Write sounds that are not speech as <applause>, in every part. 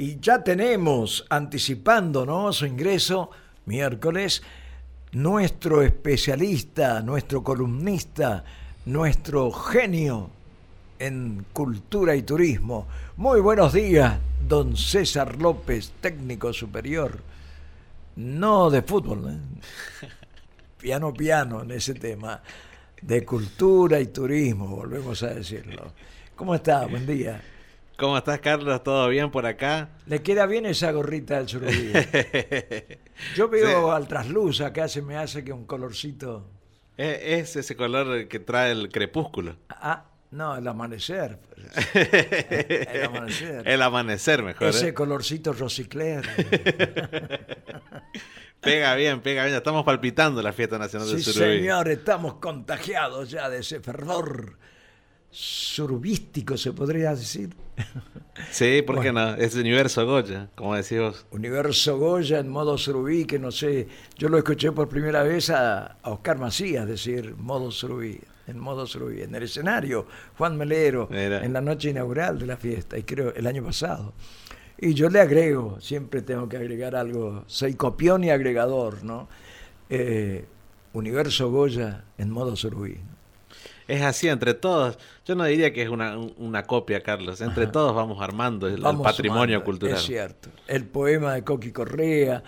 Y ya tenemos, anticipando ¿no? su ingreso, miércoles, nuestro especialista, nuestro columnista, nuestro genio en cultura y turismo. Muy buenos días, don César López, técnico superior. No de fútbol, ¿eh? <laughs> piano piano en ese tema, de cultura y turismo, volvemos a decirlo. ¿Cómo está? Buen día. ¿Cómo estás, Carlos? ¿Todo bien por acá? Le queda bien esa gorrita del surubí. <laughs> Yo veo al trasluz acá, se me hace que un colorcito. Es, ese color que trae el crepúsculo. Ah, no, el amanecer. <laughs> el amanecer. El amanecer, mejor. Ese ¿eh? colorcito rosicler. <laughs> pega bien, pega bien. Estamos palpitando la fiesta nacional del sí, señor, estamos contagiados ya de ese fervor surubístico, se podría decir. <laughs> Sí, ¿por qué no? Es universo Goya, como decís vos. Universo Goya en modo surubí, que no sé, yo lo escuché por primera vez a, Oscar Macías decir modo surubí, en modo surubí, en el escenario, Juan Melero, en la noche inaugural de la fiesta, y creo el año pasado. Y yo le agrego, siempre tengo que agregar algo, soy copión y agregador, ¿no? Eh, Universo Goya en modo surubí es así entre todos. Yo no diría que es una, copia, Carlos. Entre todos vamos armando el, patrimonio cultural. Es cierto. El poema de Coqui Correa,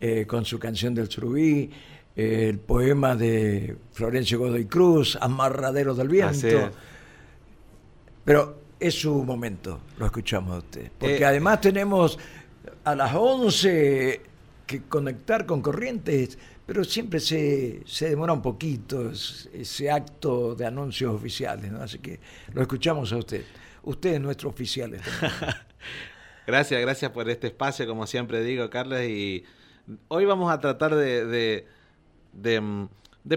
eh, con su canción del Surubí, eh, el poema de Florencio Godoy Cruz, Amarradero del Viento. Pero es su momento, lo escuchamos a usted. Porque eh, además tenemos a las 11 que conectar con Corrientes pero siempre se, se demora un poquito ese acto de anuncios oficiales, ¿no? Así que lo escuchamos a usted. Usted es nuestro oficial. <laughs> gracias, gracias por este espacio, como siempre digo, Carlos, y hoy vamos a tratar de, de, mm,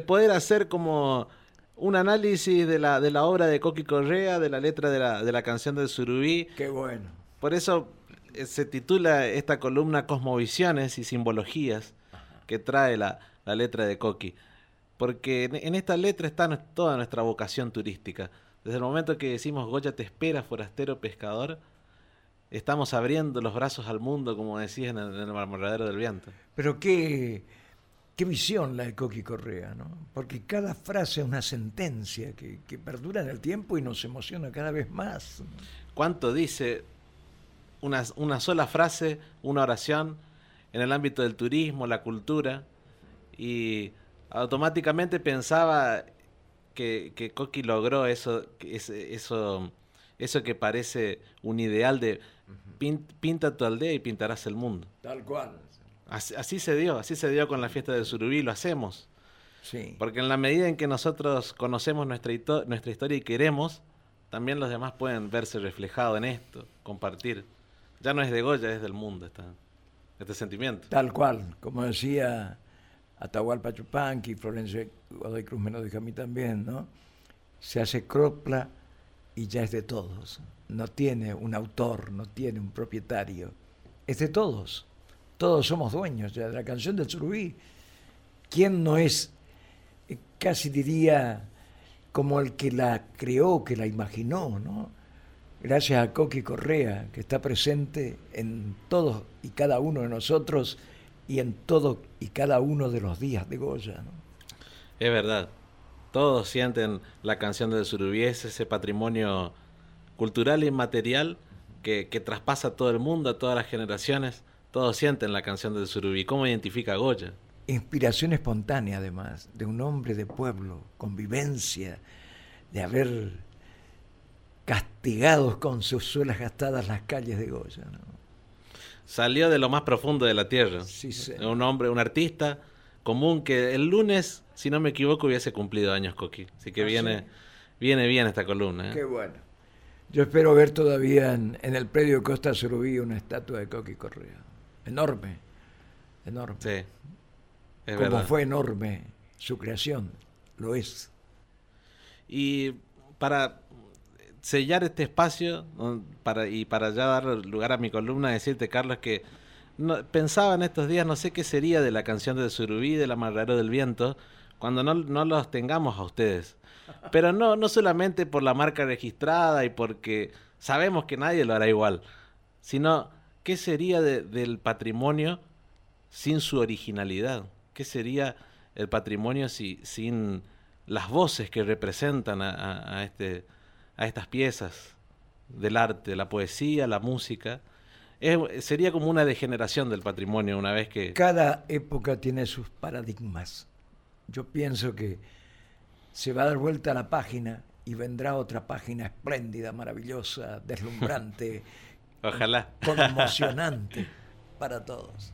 poder hacer como un análisis de la, de la obra de Coqui Correa, de la letra de la, de la canción del Surubí. Qué bueno. Por eso se titula esta columna Cosmovisiones y Simbologías que trae la, letra de Coqui. Porque en, esta letra está toda nuestra vocación turística. Desde el momento que decimos Goya te espera, forastero pescador, estamos abriendo los brazos al mundo, como decías en el, en del viento. Pero qué, qué visión la de Coqui Correa, ¿no? Porque cada frase es una sentencia que, que perdura en el tiempo y nos emociona cada vez más. ¿Cuánto dice una, una sola frase, una oración? en el ámbito del turismo, la cultura, y automáticamente pensaba que, que Coqui logró eso, eso, eso que parece un ideal de pinta tu aldea y pintarás el mundo. Tal cual. Así, se dio, así se dio con la fiesta del Surubí, lo hacemos. Sí. Porque en la medida en que nosotros conocemos nuestra, nuestra historia y queremos, también los demás pueden verse reflejados en esto, compartir. Ya no es de Goya, es del mundo. Este sentimiento. Tal cual, como decía Atahualpa Chupanqui, Florencia Godoy Cruz me lo dijo a mí también, ¿no? Se hace cropla y ya es de todos. No tiene un autor, no tiene un propietario. Es de todos. Todos somos dueños de la canción del Surubí. ¿Quién no es, eh, casi diría, como el que la creó, que la imaginó, ¿no? Gracias a Coqui Correa, que está presente en todos y cada uno de nosotros y en todo y cada uno de los días de Goya. Es verdad. Todos sienten la canción de Surubí, ese patrimonio cultural e inmaterial que, que, traspasa a todo el mundo, a todas las generaciones. Todos sienten la canción de Surubí. ¿Cómo identifica a Goya? Inspiración espontánea, además, de un hombre de pueblo, convivencia, de haber castigados con sus suelas gastadas las calles de Goya. Salió de lo más profundo de la tierra. Sí, Un hombre, un artista común que el lunes, si no me equivoco, hubiese cumplido años Coqui. Así que ¿Ah, viene, viene bien esta columna. ¿eh? Qué bueno. Yo espero ver todavía en, el predio Costa Surubí una estatua de Coqui Correa. Enorme, enorme. Sí, es Como fue enorme su creación, lo es. Y para sellar este espacio para, y para ya dar lugar a mi columna, decirte, Carlos, que pensaba en estos días, no sé qué sería de la canción de Surubí, de la Marrero del Viento, cuando no, no, los tengamos a ustedes. Pero no, no solamente por la marca registrada y porque sabemos que nadie lo hará igual, sino ¿qué sería del patrimonio sin su originalidad? ¿Qué sería el patrimonio si, sin las voces que representan a, este, a estas piezas del arte, la poesía, la música? sería como una degeneración del patrimonio una vez que... Cada época tiene sus paradigmas. Yo pienso que se va a dar vuelta a la página y vendrá otra página espléndida, maravillosa, <laughs> deslumbrante. Ojalá. Conmocionante <laughs> para todos.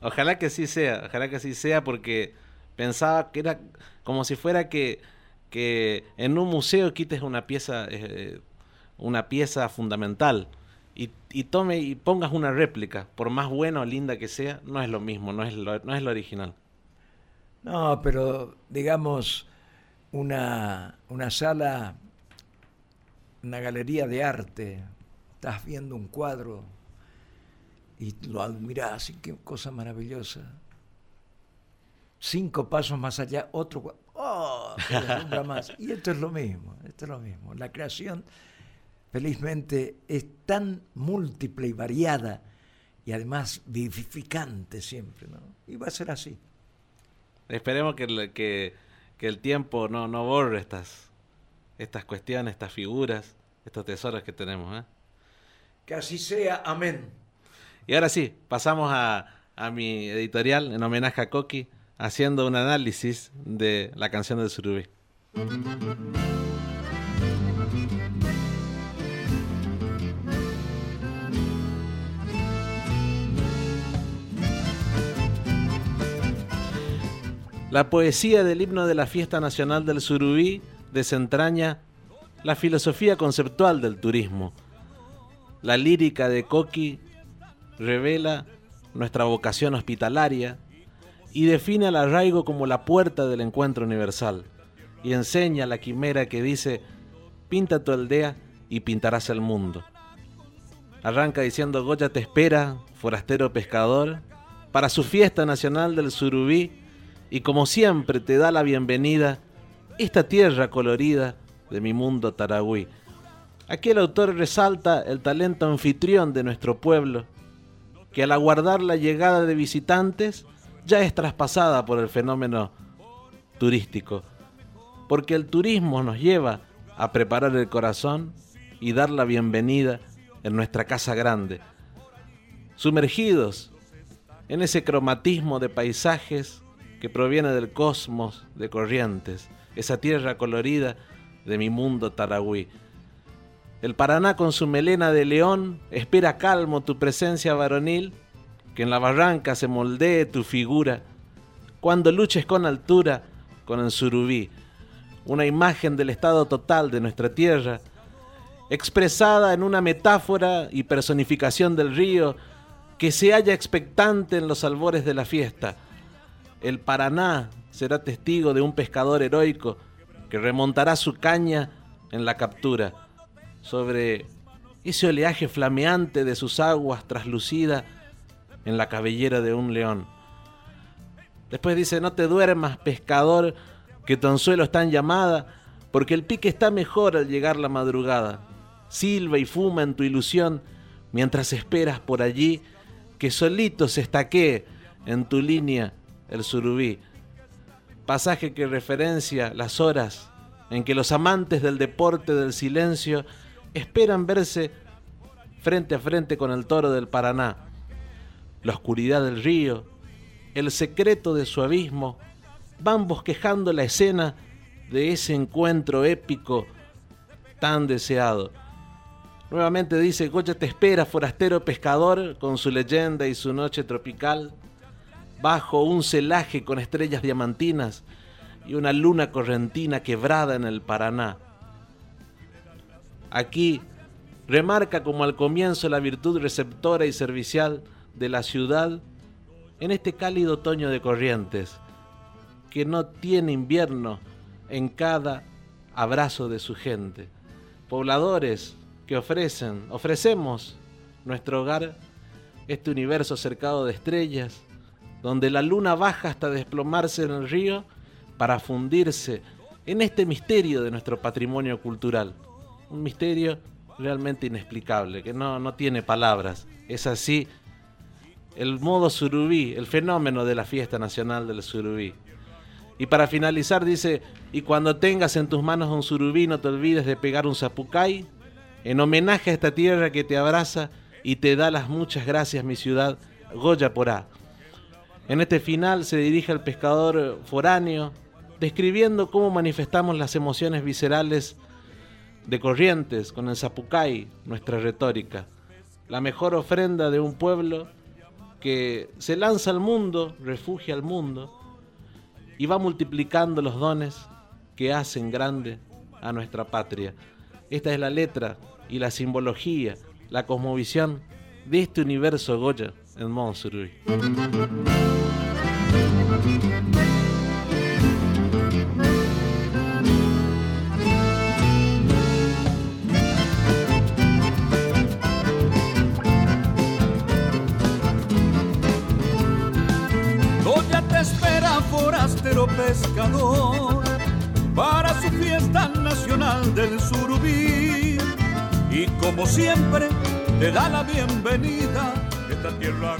Ojalá que sí sea, ojalá que sí sea porque pensaba que era como si fuera que, que en un museo quites una pieza, eh, una pieza fundamental y, y, tome y pongas una réplica, por más buena o linda que sea, no es lo mismo, no es lo, no es lo original. No, pero digamos, una, una sala, una galería de arte, estás viendo un cuadro y lo admirás, y qué cosa maravillosa. Cinco pasos más allá, otro cuadro, ¡oh! más. Y esto es lo mismo, esto es lo mismo. La creación, felizmente, es tan múltiple y variada y además vivificante siempre, ¿no? Y va a ser así. Esperemos que, que, que el tiempo no, no borre estas, estas cuestiones, estas figuras, estos tesoros que tenemos. ¿eh? Que así sea, amén. Y ahora sí, pasamos a, a mi editorial en homenaje a Coqui, haciendo un análisis de la canción de Surubí. La poesía del himno de la Fiesta Nacional del Surubí desentraña la filosofía conceptual del turismo. La lírica de Coqui revela nuestra vocación hospitalaria y define al arraigo como la puerta del encuentro universal y enseña la quimera que dice, pinta tu aldea y pintarás el mundo. Arranca diciendo, Goya te espera, forastero pescador, para su fiesta nacional del Surubí, y como siempre te da la bienvenida esta tierra colorida de mi mundo taragüí. Aquí el autor resalta el talento anfitrión de nuestro pueblo, que al aguardar la llegada de visitantes ya es traspasada por el fenómeno turístico, porque el turismo nos lleva a preparar el corazón y dar la bienvenida en nuestra casa grande, sumergidos en ese cromatismo de paisajes que proviene del cosmos de Corrientes, esa tierra colorida de mi mundo taragüí. El Paraná con su melena de león espera calmo tu presencia varonil, que en la barranca se moldee tu figura, cuando luches con altura con el surubí, una imagen del estado total de nuestra tierra, expresada en una metáfora y personificación del río que se halla expectante en los albores de la fiesta, el Paraná será testigo de un pescador heroico que remontará su caña en la captura. Sobre ese oleaje flameante de sus aguas traslucida en la cabellera de un león. Después dice, no te duermas, pescador, que tu anzuelo está en llamada, porque el pique está mejor al llegar la madrugada. Silba y fuma en tu ilusión, mientras esperas por allí que solito se estaquee en tu línea el surubí, pasaje que referencia las horas en que los amantes del deporte del silencio esperan verse frente a frente con el toro del Paraná. La oscuridad del río, el secreto de su abismo, van bosquejando la escena de ese encuentro épico tan deseado. Nuevamente dice, Goya te espera, forastero pescador, con su leyenda y su noche tropical bajo un celaje con estrellas diamantinas y una luna correntina quebrada en el Paraná. Aquí remarca como al comienzo la virtud receptora y servicial de la ciudad en este cálido otoño de corrientes, que no tiene invierno en cada abrazo de su gente. Pobladores que ofrecen, ofrecemos nuestro hogar, este universo cercado de estrellas, donde la luna baja hasta desplomarse en el río para fundirse en este misterio de nuestro patrimonio cultural. Un misterio realmente inexplicable, que no, no tiene palabras. Es así el modo surubí, el fenómeno de la fiesta nacional del surubí. Y para finalizar dice, y cuando tengas en tus manos un surubí no te olvides de pegar un zapucay, en homenaje a esta tierra que te abraza y te da las muchas gracias mi ciudad, Goya Porá. En este final se dirige al pescador foráneo, describiendo cómo manifestamos las emociones viscerales de Corrientes con el Zapucay, nuestra retórica. La mejor ofrenda de un pueblo que se lanza al mundo, refugia al mundo y va multiplicando los dones que hacen grande a nuestra patria. Esta es la letra y la simbología, la cosmovisión de este universo Goya en Monsurui. Pescador para su fiesta nacional del surubí. Y como siempre, te da la bienvenida esta tierra